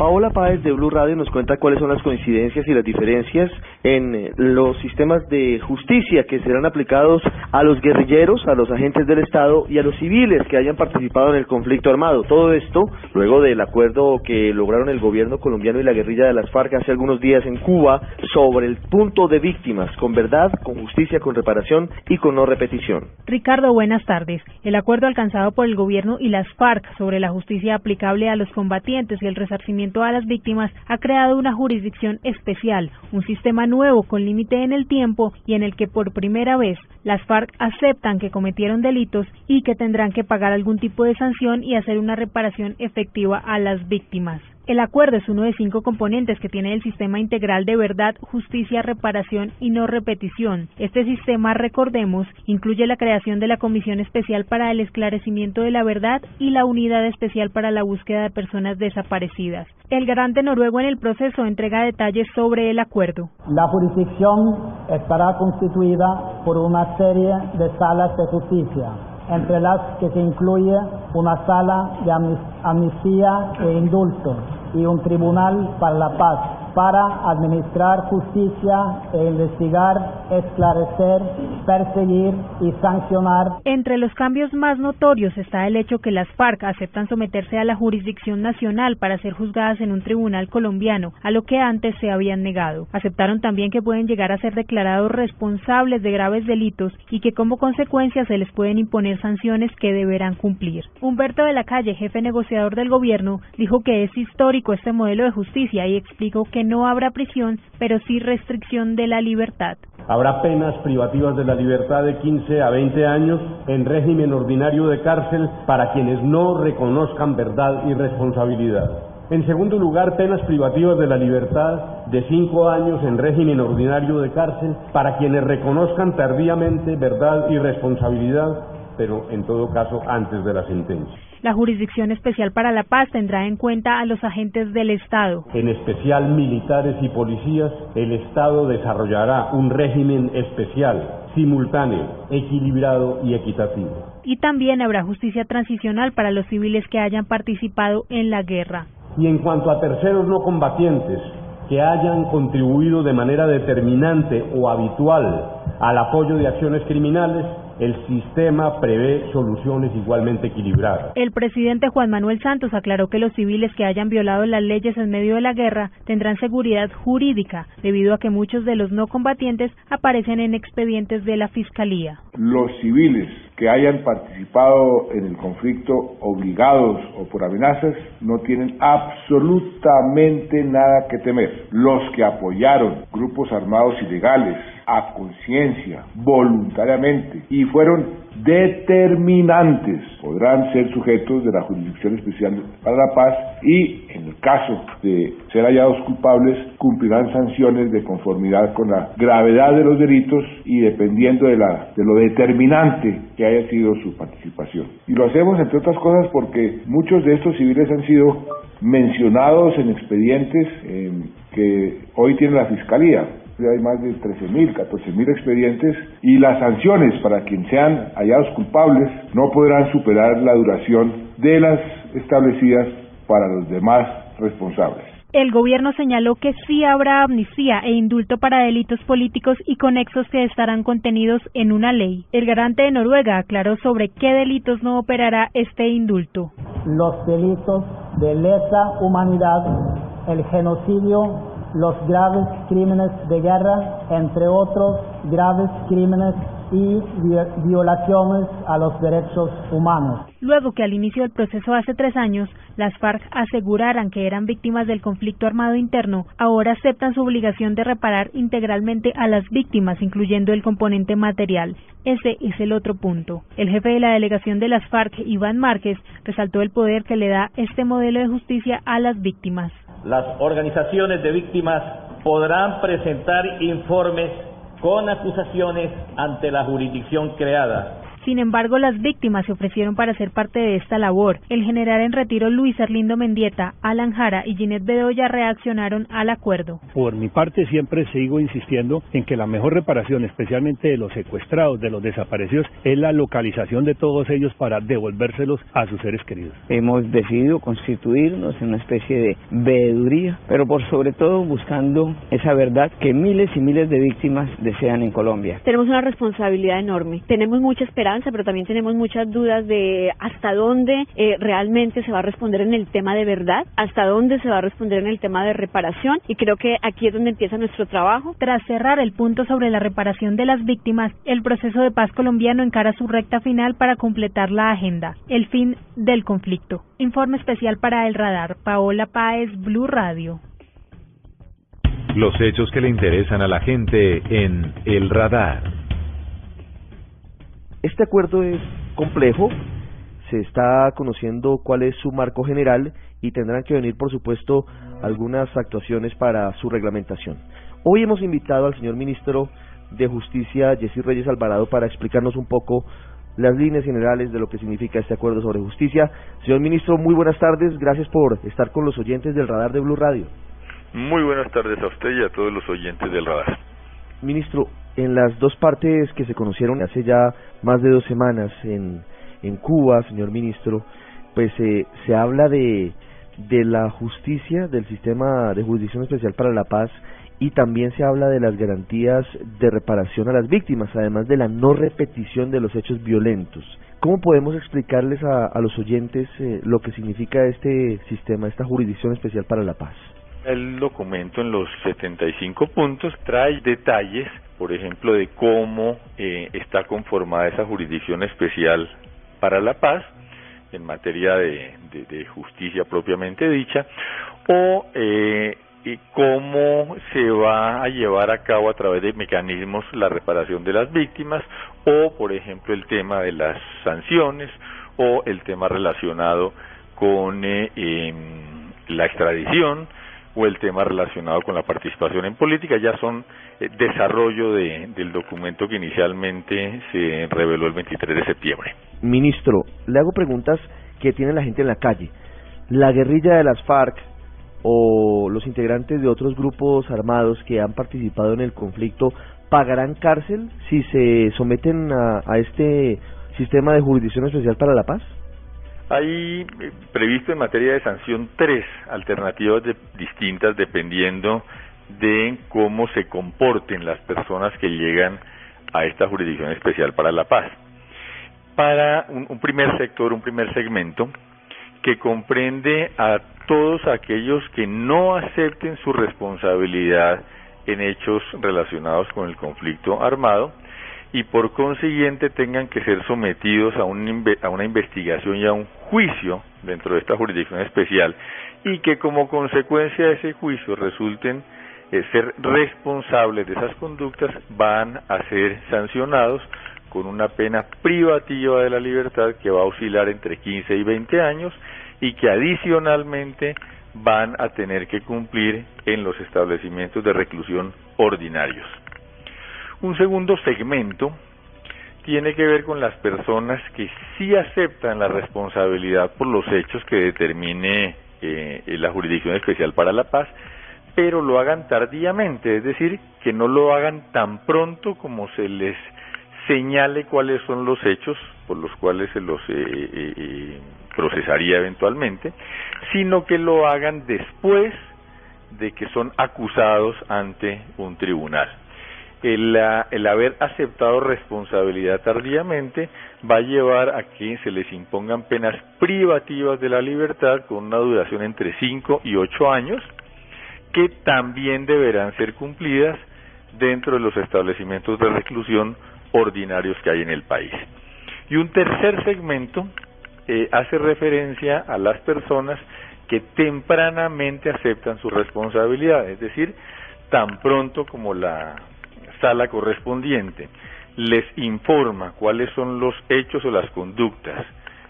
Paola Páez de Blue Radio nos cuenta cuáles son las coincidencias y las diferencias en eh, los sistemas de justicia que serán aplicados a los guerrilleros, a los agentes del Estado y a los civiles que hayan participado en el conflicto armado. Todo esto luego del acuerdo que lograron el gobierno colombiano y la guerrilla de las FARC hace algunos días en Cuba sobre el punto de víctimas, con verdad, con justicia, con reparación y con no repetición. Ricardo, buenas tardes. El acuerdo alcanzado por el gobierno y las FARC sobre la justicia aplicable a los combatientes y el resarcimiento a las víctimas ha creado una jurisdicción especial, un sistema nuevo con límite en el tiempo y en el que por primera vez las FARC aceptan que cometieron delitos y que tendrán que pagar algún tipo de sanción y hacer una reparación efectiva a las víctimas. El acuerdo es uno de cinco componentes que tiene el sistema integral de verdad, justicia, reparación y no repetición. Este sistema, recordemos, incluye la creación de la Comisión Especial para el Esclarecimiento de la Verdad y la Unidad Especial para la Búsqueda de Personas Desaparecidas. El garante noruego en el proceso entrega detalles sobre el acuerdo. La jurisdicción estará constituida por una serie de salas de justicia entre las que se incluye una sala de amnistía e indulto y un tribunal para la paz para administrar justicia e investigar, esclarecer, perseguir y sancionar. Entre los cambios más notorios está el hecho que las FARC aceptan someterse a la jurisdicción nacional para ser juzgadas en un tribunal colombiano, a lo que antes se habían negado. Aceptaron también que pueden llegar a ser declarados responsables de graves delitos y que como consecuencia se les pueden imponer sanciones que deberán cumplir. Humberto de la Calle, jefe negociador del gobierno, dijo que es histórico este modelo de justicia y explicó que no habrá prisión, pero sí restricción de la libertad. Habrá penas privativas de la libertad de 15 a 20 años en régimen ordinario de cárcel para quienes no reconozcan verdad y responsabilidad. En segundo lugar, penas privativas de la libertad de 5 años en régimen ordinario de cárcel para quienes reconozcan tardíamente verdad y responsabilidad, pero en todo caso antes de la sentencia. La Jurisdicción Especial para la Paz tendrá en cuenta a los agentes del Estado. En especial militares y policías, el Estado desarrollará un régimen especial, simultáneo, equilibrado y equitativo. Y también habrá justicia transicional para los civiles que hayan participado en la guerra. Y en cuanto a terceros no combatientes que hayan contribuido de manera determinante o habitual al apoyo de acciones criminales, el sistema prevé soluciones igualmente equilibradas. El presidente Juan Manuel Santos aclaró que los civiles que hayan violado las leyes en medio de la guerra tendrán seguridad jurídica, debido a que muchos de los no combatientes aparecen en expedientes de la Fiscalía. Los civiles que hayan participado en el conflicto obligados o por amenazas no tienen absolutamente nada que temer. Los que apoyaron grupos armados ilegales a conciencia, voluntariamente, y fueron determinantes podrán ser sujetos de la Jurisdicción Especial para la Paz y, en el caso de ser hallados culpables, cumplirán sanciones de conformidad con la gravedad de los delitos y dependiendo de, la, de lo determinante que haya sido su participación. Y lo hacemos, entre otras cosas, porque muchos de estos civiles han sido mencionados en expedientes eh, que hoy tiene la Fiscalía hay más de 13.000, 14.000 expedientes y las sanciones para quien sean hallados culpables no podrán superar la duración de las establecidas para los demás responsables. El gobierno señaló que sí habrá amnistía e indulto para delitos políticos y conexos que estarán contenidos en una ley. El garante de Noruega aclaró sobre qué delitos no operará este indulto. Los delitos de lesa humanidad, el genocidio los graves crímenes de guerra, entre otros graves crímenes y violaciones a los derechos humanos. Luego que al inicio del proceso hace tres años, las FARC aseguraran que eran víctimas del conflicto armado interno, ahora aceptan su obligación de reparar integralmente a las víctimas, incluyendo el componente material. Ese es el otro punto. El jefe de la delegación de las FARC, Iván Márquez, resaltó el poder que le da este modelo de justicia a las víctimas. Las organizaciones de víctimas podrán presentar informes con acusaciones ante la jurisdicción creada sin embargo, las víctimas se ofrecieron para ser parte de esta labor. El general en retiro Luis Arlindo Mendieta, Alan Jara y Ginette Bedoya reaccionaron al acuerdo. Por mi parte siempre sigo insistiendo en que la mejor reparación, especialmente de los secuestrados, de los desaparecidos, es la localización de todos ellos para devolvérselos a sus seres queridos. Hemos decidido constituirnos en una especie de veeduría, pero por sobre todo buscando esa verdad que miles y miles de víctimas desean en Colombia. Tenemos una responsabilidad enorme, tenemos mucha esperanza pero también tenemos muchas dudas de hasta dónde eh, realmente se va a responder en el tema de verdad, hasta dónde se va a responder en el tema de reparación y creo que aquí es donde empieza nuestro trabajo. Tras cerrar el punto sobre la reparación de las víctimas, el proceso de paz colombiano encara su recta final para completar la agenda, el fin del conflicto. Informe especial para el radar, Paola Páez, Blue Radio. Los hechos que le interesan a la gente en El Radar. Este acuerdo es complejo, se está conociendo cuál es su marco general y tendrán que venir, por supuesto, algunas actuaciones para su reglamentación. Hoy hemos invitado al señor ministro de Justicia, Jessy Reyes Alvarado, para explicarnos un poco las líneas generales de lo que significa este acuerdo sobre justicia. Señor ministro, muy buenas tardes. Gracias por estar con los oyentes del radar de Blue Radio. Muy buenas tardes a usted y a todos los oyentes del radar. Ministro, en las dos partes que se conocieron hace ya más de dos semanas en, en Cuba, señor ministro, pues eh, se habla de, de la justicia, del sistema de jurisdicción especial para la paz y también se habla de las garantías de reparación a las víctimas, además de la no repetición de los hechos violentos. ¿Cómo podemos explicarles a, a los oyentes eh, lo que significa este sistema, esta jurisdicción especial para la paz? El documento en los 75 puntos trae detalles, por ejemplo, de cómo eh, está conformada esa jurisdicción especial para la paz en materia de, justicia propiamente dicha, o eh, cómo se va a llevar a cabo a través de mecanismos la reparación de las víctimas, o por ejemplo el tema de las sanciones, o el tema relacionado con eh, em, la extradición, o el tema relacionado con la participación en política ya son eh, desarrollo de, del documento que inicialmente se reveló el 23 de septiembre. Ministro, le hago preguntas que tiene la gente en la calle. La guerrilla de las FARC o los integrantes de otros grupos armados que han participado en el conflicto pagarán cárcel si se someten a, a este sistema de jurisdicción especial para la paz? Hay eh, previsto en materia de sanción tres alternativas distintas dependiendo de cómo se comporten las personas que llegan a esta jurisdicción especial para la paz. Para un, primer sector, un primer segmento, que comprende a todos aquellos que no acepten su responsabilidad en hechos relacionados con el conflicto armado y por consiguiente tengan que ser sometidos a, un, a una investigación y a un juicio dentro de esta jurisdicción especial y que como consecuencia de ese juicio resulten eh, ser responsables de esas conductas van a ser sancionados con una pena privativa de la libertad que va a oscilar entre 15 y 20 años y que adicionalmente van a tener que cumplir en los establecimientos de reclusión ordinarios. Un segundo segmento tiene que ver con las personas que sí aceptan la responsabilidad por los hechos que determine eh, la Jurisdicción Especial para la Paz, pero lo hagan tardíamente, es decir, que no lo hagan tan pronto como se les señale cuáles son los hechos por los cuales se los eh, eh, procesaría eventualmente, sino que lo hagan después de que son acusados ante un tribunal el, el haber aceptado responsabilidad tardíamente va a llevar a que se les impongan penas privativas de la libertad con una duración entre 5 y 8 años, que también deberán ser cumplidas dentro de los establecimientos de reclusión ordinarios que hay en el país. Y un tercer segmento eh, hace referencia a las personas que tempranamente aceptan su responsabilidad, es decir, tan pronto como la sala correspondiente les informa cuáles son los hechos o las conductas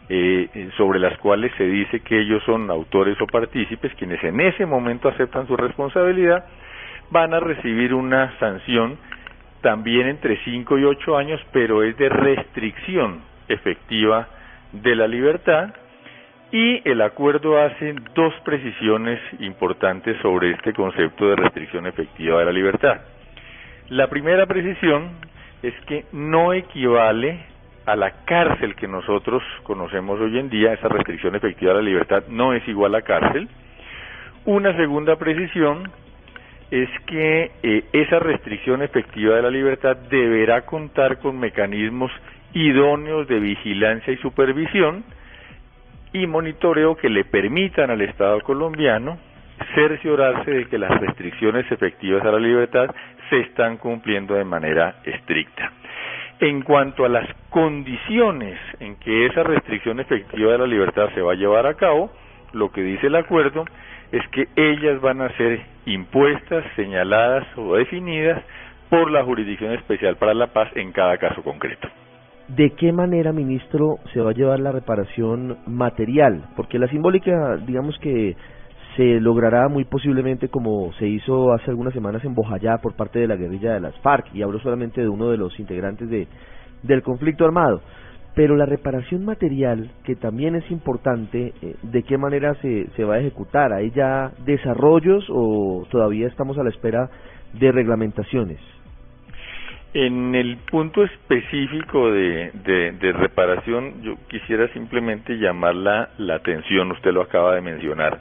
eh, eh, sobre las cuales se dice que ellos son autores o partícipes, quienes en ese momento aceptan su responsabilidad, van a recibir una sanción también entre 5 y 8 años, pero es de restricción efectiva de la libertad y el acuerdo hace dos precisiones importantes sobre este concepto de restricción efectiva de la libertad. La primera precisión es que no equivale a la cárcel que nosotros conocemos hoy en día, esa restricción efectiva de la libertad no es igual a cárcel. Una segunda precisión es que eh, esa restricción efectiva de la libertad deberá contar con mecanismos idóneos de vigilancia y supervisión y monitoreo que le permitan al Estado colombiano cerciorarse de que las restricciones efectivas a la libertad se están cumpliendo de manera estricta. En cuanto a las condiciones en que esa restricción efectiva de la libertad se va a llevar a cabo, lo que dice el acuerdo es que ellas van a ser impuestas, señaladas o definidas por la Jurisdicción Especial para la Paz en cada caso concreto. ¿De qué manera, ministro, se va a llevar la reparación material? Porque la simbólica, digamos que se logrará muy posiblemente como se hizo hace algunas semanas en Bojayá por parte de la guerrilla de las FARC, y hablo solamente de uno de los integrantes de, del conflicto armado. Pero la reparación material, que también es importante, eh, ¿de qué manera se, se va a ejecutar? ¿Hay ya desarrollos o todavía estamos a la espera de reglamentaciones? En el punto específico de, de, reparación, yo quisiera simplemente llamar la, la atención, usted lo acaba de mencionar,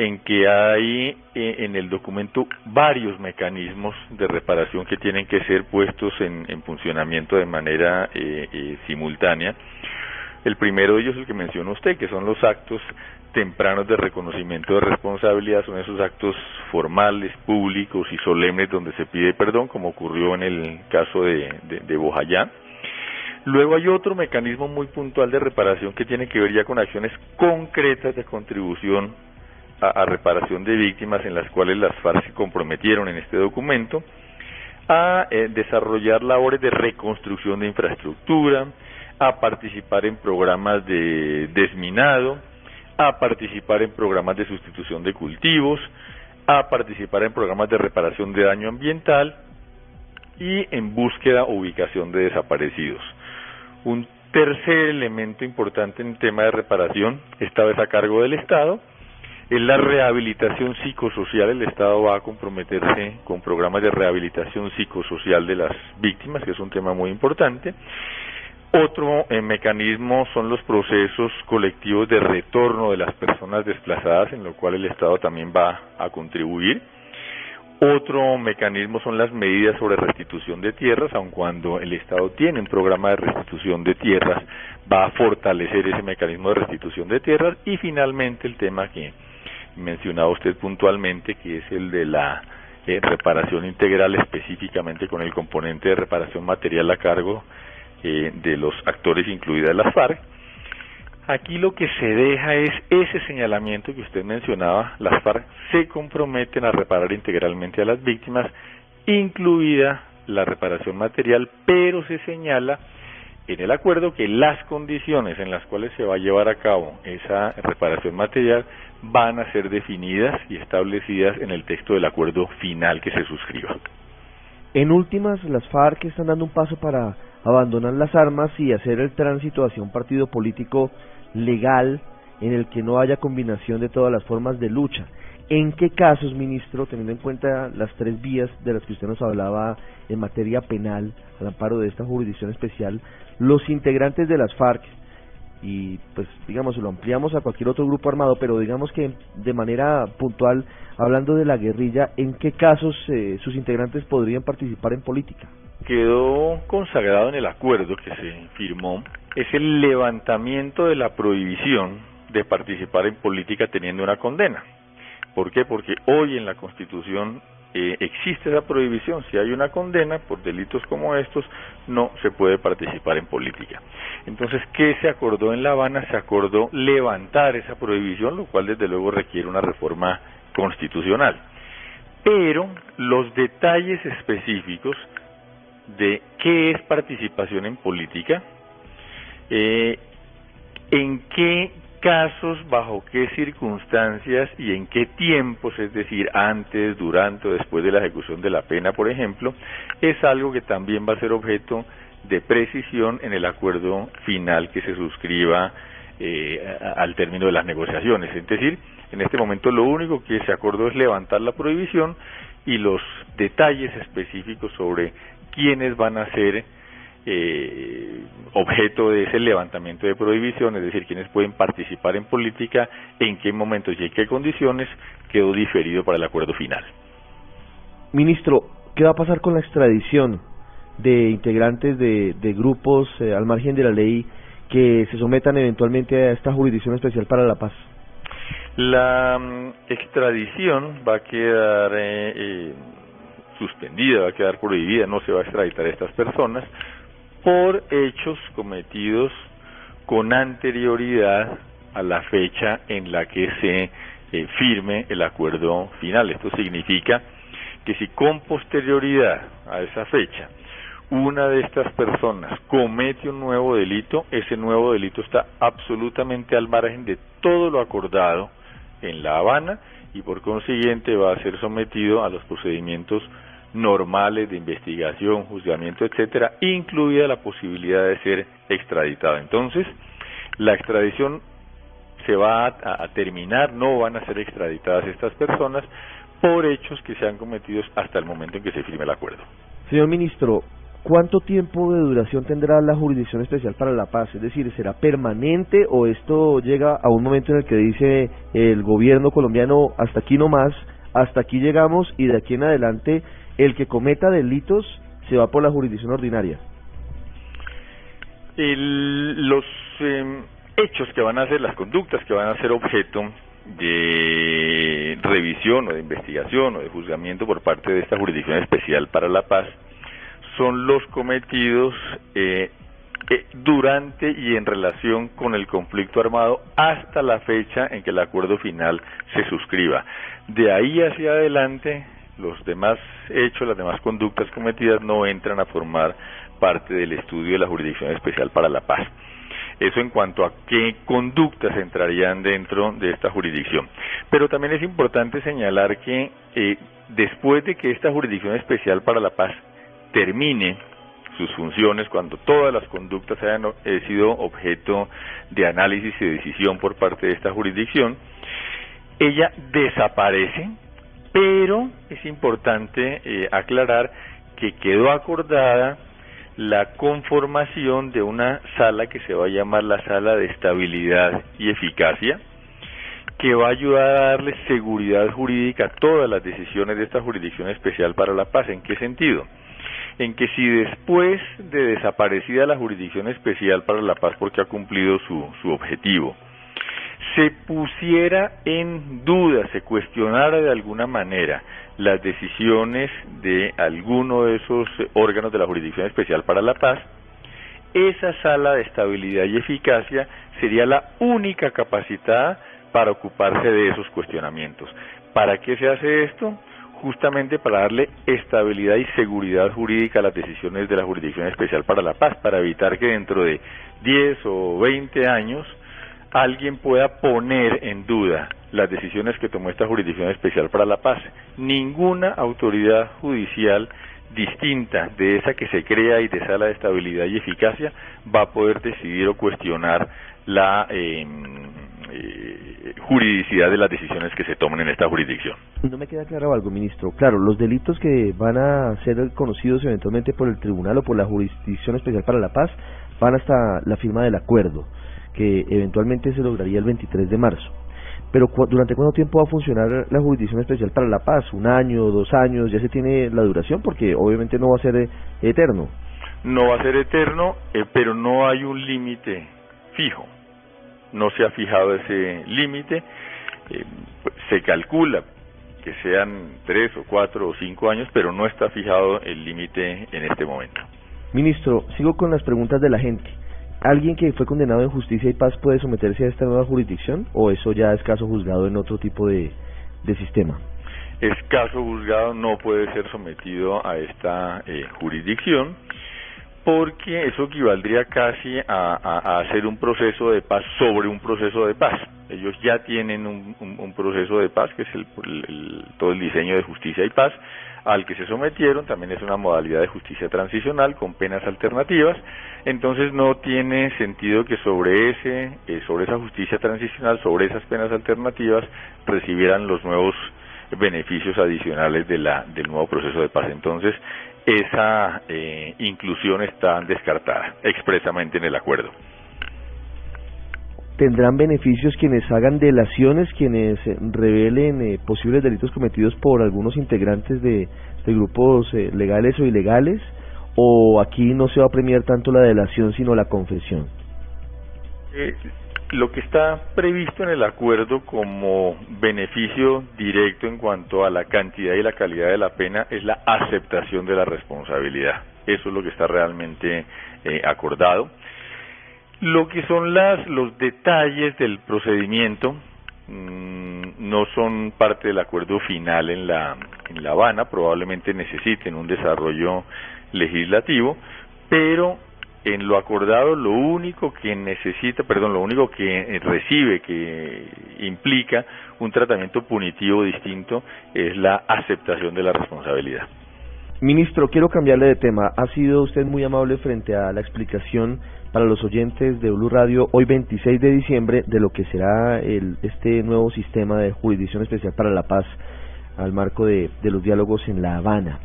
en que hay eh, en el documento varios mecanismos de reparación que tienen que ser puestos en, en funcionamiento de manera eh, eh, simultánea. El primero de ellos es el que mencionó usted, que son los actos tempranos de reconocimiento de responsabilidad son esos actos formales, públicos y solemnes donde se pide perdón, como ocurrió en el caso de, de. Luego hay otro mecanismo muy puntual de reparación que tiene que ver ya con acciones concretas de contribución a, reparación de víctimas en las cuales las FARC se comprometieron en este documento, a eh, desarrollar labores de reconstrucción de infraestructura, a participar en programas de desminado, a participar en programas de sustitución de cultivos, a participar en programas de reparación de daño ambiental y en búsqueda o ubicación de desaparecidos. Un tercer elemento importante en el tema de reparación, esta vez a cargo del Estado, es la rehabilitación psicosocial. El Estado va a comprometerse con programas de rehabilitación psicosocial de las víctimas, que es un tema muy importante. Otro eh, mecanismo son los procesos colectivos de retorno de las personas desplazadas, en lo cual el Estado también va a contribuir. Otro mecanismo son las medidas sobre restitución de tierras, aun cuando el Estado tiene un programa de restitución de tierras, va a fortalecer ese mecanismo de restitución de tierras. Y finalmente el tema que mencionaba usted puntualmente, que es el de la eh, reparación integral específicamente con el componente de reparación material a cargo eh, de los actores incluidas las FARC. Aquí lo que se deja es ese señalamiento que usted mencionaba, las FARC se comprometen a reparar integralmente a las víctimas, incluida la reparación material, pero se señala en el acuerdo que las condiciones en las cuales se va a llevar a cabo esa reparación material van a ser definidas y establecidas en el texto del acuerdo final que se suscriba. En últimas, las FARC están dando un paso para abandonar las armas y hacer el tránsito hacia un partido político legal en el que no haya combinación de todas las formas de lucha. ¿En qué casos, ministro, teniendo en cuenta las tres vías de las que usted nos hablaba en materia penal, al amparo de esta jurisdicción especial, los integrantes de las FARC, y pues digamos, lo ampliamos a cualquier otro grupo armado, pero digamos que de manera puntual, hablando de la guerrilla, ¿en qué casos eh, sus integrantes podrían participar en política? Quedó consagrado en el acuerdo que se firmó es el levantamiento de la prohibición de participar en política teniendo una condena. ¿Por qué? Porque hoy en la Constitución eh, existe esa prohibición. Si hay una condena por delitos como estos, no se puede participar en política. Entonces, ¿qué se acordó en La Habana? Se acordó levantar esa prohibición, lo cual desde luego requiere una reforma constitucional. Pero los detalles específicos de qué es participación en política, eh, en qué casos, bajo qué circunstancias y en qué tiempos, es decir, antes, durante o después de la ejecución de la pena, por ejemplo, es algo que también va a ser objeto de precisión en el acuerdo final que se suscriba eh, al término de las negociaciones. Es decir, en este momento lo único que se acordó es levantar la prohibición y los detalles específicos sobre quiénes van a ser eh, objeto de ese levantamiento de prohibición, es decir, quienes pueden participar en política, en qué momentos y en qué condiciones, quedó diferido para el acuerdo final. Ministro, ¿qué va a pasar con la extradición de integrantes de, grupos eh, al margen de la ley que se sometan eventualmente a esta jurisdicción especial para la paz? La mm, extradición va a quedar eh, eh, suspendida, va a quedar prohibida, no se va a extraditar a estas personas por hechos cometidos con anterioridad a la fecha en la que se eh, firme el acuerdo final. Esto significa que si con posterioridad a esa fecha una de estas personas comete un nuevo delito, ese nuevo delito está absolutamente al margen de todo lo acordado en La Habana y por consiguiente va a ser sometido a los procedimientos normales de investigación, juzgamiento, etcétera, incluida la posibilidad de ser extraditado. Entonces, la extradición se va a, terminar, no van a ser extraditadas estas personas por hechos que se han cometido hasta el momento en que se firme el acuerdo. Señor ministro, ¿cuánto tiempo de duración tendrá la Jurisdicción Especial para la Paz? Es decir, ¿será permanente o esto llega a un momento en el que dice el gobierno colombiano hasta aquí no más, hasta aquí llegamos y de aquí en adelante el que cometa delitos se va por la jurisdicción ordinaria. los em, hechos que van a ser, las conductas que van a ser objeto de revisión o de investigación o de juzgamiento por parte de esta jurisdicción especial para la paz son los cometidos eh, eh, durante y en relación con el conflicto armado hasta la fecha en que el acuerdo final se suscriba. De ahí hacia adelante los demás hechos, las demás conductas cometidas no entran a formar parte del estudio de la Jurisdicción Especial para la Paz. Eso en cuanto a qué conductas entrarían dentro de esta jurisdicción. Pero también es importante señalar que eh, después de que esta Jurisdicción Especial para la Paz termine sus funciones, cuando todas las conductas hayan eh, sido objeto de análisis y decisión por parte de esta jurisdicción, ella desaparece pero es importante eh, aclarar que quedó acordada la conformación de una sala que se va a llamar la sala de estabilidad y eficacia, que va a ayudar a darle seguridad jurídica a todas las decisiones de esta jurisdicción especial para la paz. ¿En qué sentido? En que si después de desaparecida la jurisdicción especial para la paz porque ha cumplido su, su objetivo, se pusiera en duda, se cuestionara de alguna manera las decisiones de alguno de esos órganos de la Jurisdicción Especial para la Paz, esa sala de estabilidad y eficacia sería la única capacitada para ocuparse de esos cuestionamientos. ¿Para qué se hace esto? Justamente para darle estabilidad y seguridad jurídica a las decisiones de la Jurisdicción Especial para la Paz, para evitar que dentro de 10 o 20 años alguien pueda poner en duda las decisiones que tomó esta Jurisdicción Especial para la Paz. Ninguna autoridad judicial distinta de esa que se crea y de sala de estabilidad y eficacia va a poder decidir o cuestionar la em, eh, juridicidad de las decisiones que se tomen en esta jurisdicción. No me queda claro algo, ministro. Claro, los delitos que van a ser conocidos eventualmente por el tribunal o por la Jurisdicción Especial para la Paz van hasta la firma del acuerdo que eventualmente se lograría el 23 de marzo. Pero ¿durante cuánto tiempo va a funcionar la Jurisdicción Especial para la Paz? ¿Un año, dos años? ¿Ya se tiene la duración? Porque obviamente no va a ser eh, eterno. No va a ser eterno, eh, pero no hay un límite fijo. No se ha fijado ese límite. Eh, se calcula que sean tres o cuatro o cinco años, pero no está fijado el límite en este momento. Ministro, sigo con las preguntas de la gente. ¿Alguien que fue condenado en justicia y paz puede someterse a esta nueva jurisdicción o eso ya es caso juzgado en otro tipo de, sistema? Es caso juzgado, no puede ser sometido a esta eh, jurisdicción porque eso equivaldría casi a, hacer un proceso de paz sobre un proceso de paz. Ellos ya tienen un, un, proceso de paz, que es el, todo el diseño de justicia y paz, al que se sometieron, también es una modalidad de justicia transicional con penas alternativas, entonces no tiene sentido que sobre ese, eh, sobre esa justicia transicional, sobre esas penas alternativas, recibieran los nuevos beneficios adicionales de la, del nuevo proceso de paz. Entonces, esa eh, inclusión está descartada expresamente en el acuerdo. ¿Tendrán beneficios quienes hagan delaciones, quienes revelen eh, posibles delitos cometidos por algunos integrantes de, grupos eh, legales o ilegales? ¿O aquí no se va a premiar tanto la delación sino la confesión? lo que está previsto en el acuerdo como beneficio directo en cuanto a la cantidad y la calidad de la pena es la aceptación de la responsabilidad. Eso es lo que está realmente eh, acordado. Lo que son las, los detalles del procedimiento mm, no son parte del acuerdo final en la, en La Habana, probablemente necesiten un desarrollo legislativo, pero en lo acordado lo único que necesita, perdón, lo único que recibe, que implica un tratamiento punitivo distinto, es la aceptación de la responsabilidad. Ministro, quiero cambiarle de tema. Ha sido usted muy amable frente a la explicación para los oyentes de Blue Radio hoy 26 de diciembre de lo que será el, este nuevo sistema de jurisdicción especial para la paz al marco de, de los diálogos en La Habana.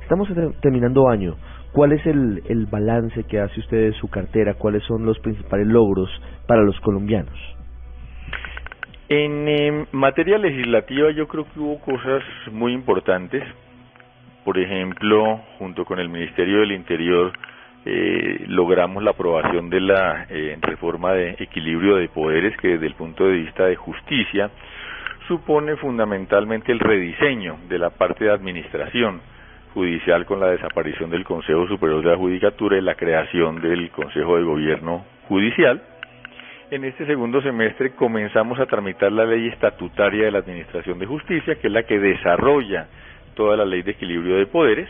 Estamos terminando año. ¿Cuál es el, el balance que hace usted de su cartera? ¿Cuáles son los principales logros para los colombianos? En em, materia legislativa yo creo que hubo cosas muy importantes. Por ejemplo, junto con el Ministerio del Interior eh, logramos la aprobación de la eh, reforma de equilibrio de poderes que desde el punto de vista de justicia supone fundamentalmente el rediseño de la parte de administración judicial con la desaparición del Consejo Superior de la Judicatura y la creación del Consejo de Gobierno Judicial. En este segundo semestre comenzamos a tramitar la ley estatutaria de la Administración de Justicia, que es la que desarrolla toda la ley de equilibrio de poderes.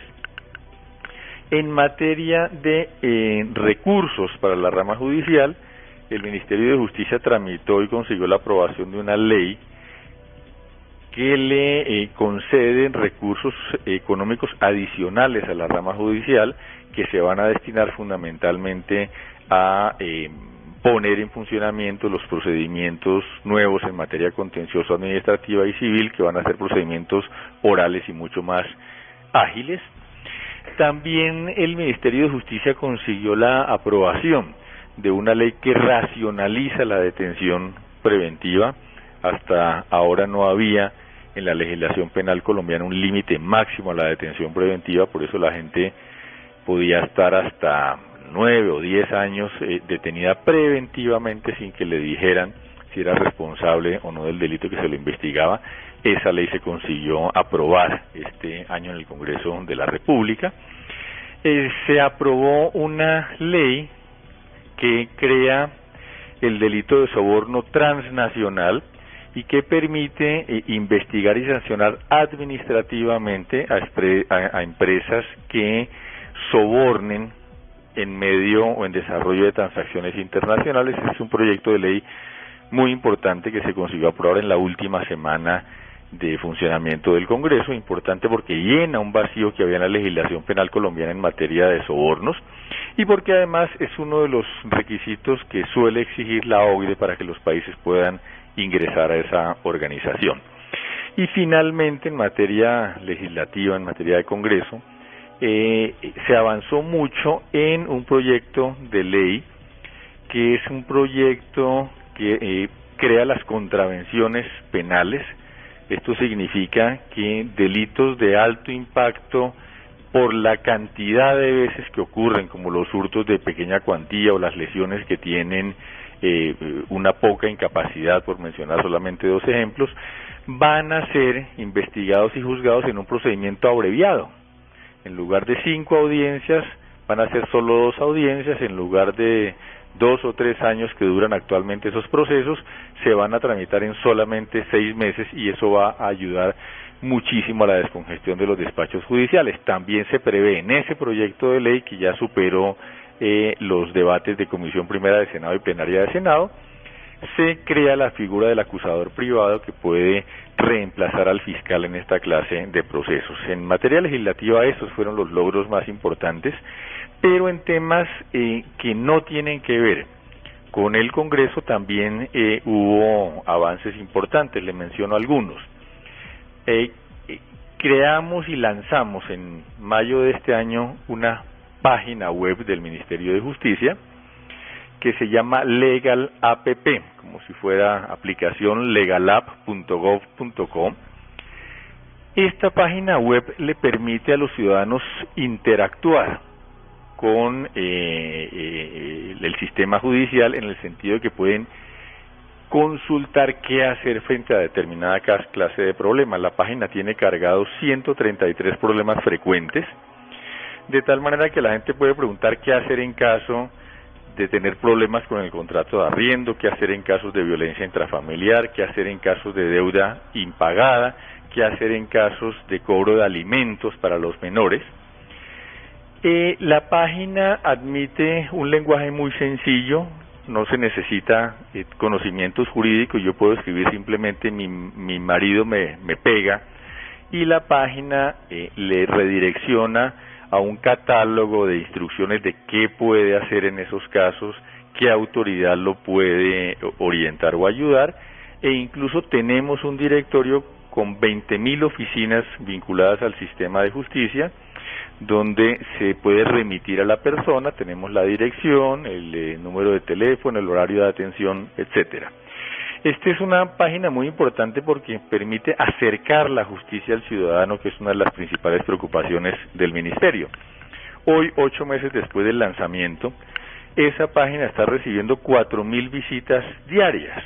En materia de eh, recursos para la rama judicial, el Ministerio de Justicia tramitó y consiguió la aprobación de una ley que le eh, conceden recursos económicos adicionales a la rama judicial que se van a destinar fundamentalmente a eh, poner en funcionamiento los procedimientos nuevos en materia contencioso administrativa y civil, que van a ser procedimientos orales y mucho más ágiles. También el Ministerio de Justicia consiguió la aprobación de una ley que racionaliza la detención preventiva. Hasta ahora no había en la legislación penal colombiana un límite máximo a la detención preventiva, por eso la gente podía estar hasta nueve o diez años eh, detenida preventivamente sin que le dijeran si era responsable o no del delito que se lo investigaba. Esa ley se consiguió aprobar este año en el Congreso de la República. Eh, se aprobó una ley que crea el delito de soborno transnacional y que permite eh, investigar y sancionar administrativamente a, empresas que sobornen en medio o en desarrollo de transacciones internacionales. es un proyecto de ley muy importante que se consiguió aprobar en la última semana de funcionamiento del Congreso, importante porque llena un vacío que había en la legislación penal colombiana en materia de sobornos y porque además es uno de los requisitos que suele exigir la OIDE para que los países puedan ingresar a esa organización. Y finalmente, en materia legislativa, en materia de Congreso, eh, se avanzó mucho en un proyecto de ley que es un proyecto que eh, crea las contravenciones penales. Esto significa que delitos de alto impacto por la cantidad de veces que ocurren, como los hurtos de pequeña cuantía o las lesiones que tienen eh, una poca incapacidad, por mencionar solamente dos ejemplos, van a ser investigados y juzgados en un procedimiento abreviado. En lugar de cinco audiencias, van a ser solo dos audiencias, en lugar de dos o tres años que duran actualmente esos procesos, se van a tramitar en solamente seis meses y eso va a ayudar muchísimo a la descongestión de los despachos judiciales. También se prevé en ese proyecto de ley que ya superó eh, los debates de Comisión Primera de Senado y Plenaria de Senado, se crea la figura del acusador privado que puede reemplazar al fiscal en esta clase de procesos. En materia legislativa esos fueron los logros más importantes, pero en temas eh, que no tienen que ver con el Congreso también eh, hubo avances importantes, le menciono algunos. Eh, creamos y lanzamos en mayo de este año una página web del Ministerio de Justicia, que se llama Legal App, como si fuera aplicación legalapp.gov.com. Esta página web le permite a los ciudadanos interactuar con eh, eh, el sistema judicial en el sentido de que pueden consultar qué hacer frente a determinada clase de problemas. La página tiene cargados 133 problemas frecuentes, de tal manera que la gente puede preguntar qué hacer en caso de tener problemas con el contrato de arriendo, qué hacer en casos de violencia intrafamiliar, qué hacer en casos de deuda impagada, qué hacer en casos de cobro de alimentos para los menores. Eh, la página admite un lenguaje muy sencillo, no se necesita eh, conocimientos jurídicos, yo puedo escribir simplemente mi, mi marido me, me pega y la página eh, le redirecciona a un catálogo de instrucciones de qué puede hacer en esos casos, qué autoridad lo puede orientar o ayudar, e incluso tenemos un directorio con 20.000 oficinas vinculadas al sistema de justicia, donde se puede remitir a la persona, tenemos la dirección, el eh, número de teléfono, el horario de atención, etcétera. Esta es una página muy importante porque permite acercar la justicia al ciudadano, que es una de las principales preocupaciones del Ministerio. Hoy, ocho meses después del lanzamiento, esa página está recibiendo cuatro mil visitas diarias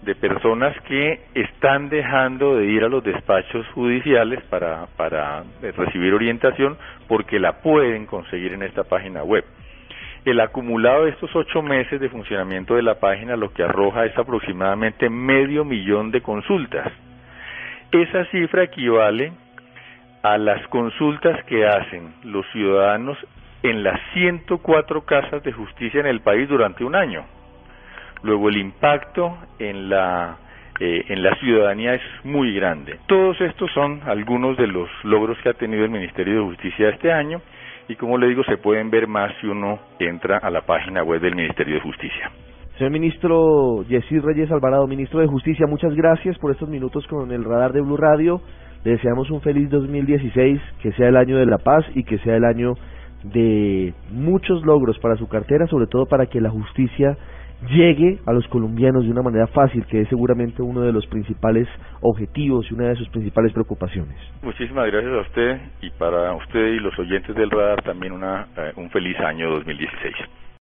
de personas que están dejando de ir a los despachos judiciales para, para recibir orientación porque la pueden conseguir en esta página web. El acumulado de estos ocho meses de funcionamiento de la página lo que arroja es aproximadamente medio millón de consultas. Esa cifra equivale a las consultas que hacen los ciudadanos en las 104 casas de justicia en el país durante un año. Luego el impacto en la eh, en la ciudadanía es muy grande. Todos estos son algunos de los logros que ha tenido el Ministerio de Justicia este año y como le digo, se pueden ver más si uno entra a la página web del Ministerio de Justicia. Señor ministro Yesid Reyes Alvarado, ministro de Justicia, muchas gracias por estos minutos con el radar de Blue Radio. Le deseamos un feliz 2016, que sea el año de la paz y que sea el año de muchos logros para su cartera, sobre todo para que la justicia llegue a los colombianos de una manera fácil, que es seguramente uno de los principales objetivos y una de sus principales preocupaciones. Muchísimas gracias a usted y para usted y los oyentes del radar también una, eh, un feliz año 2016.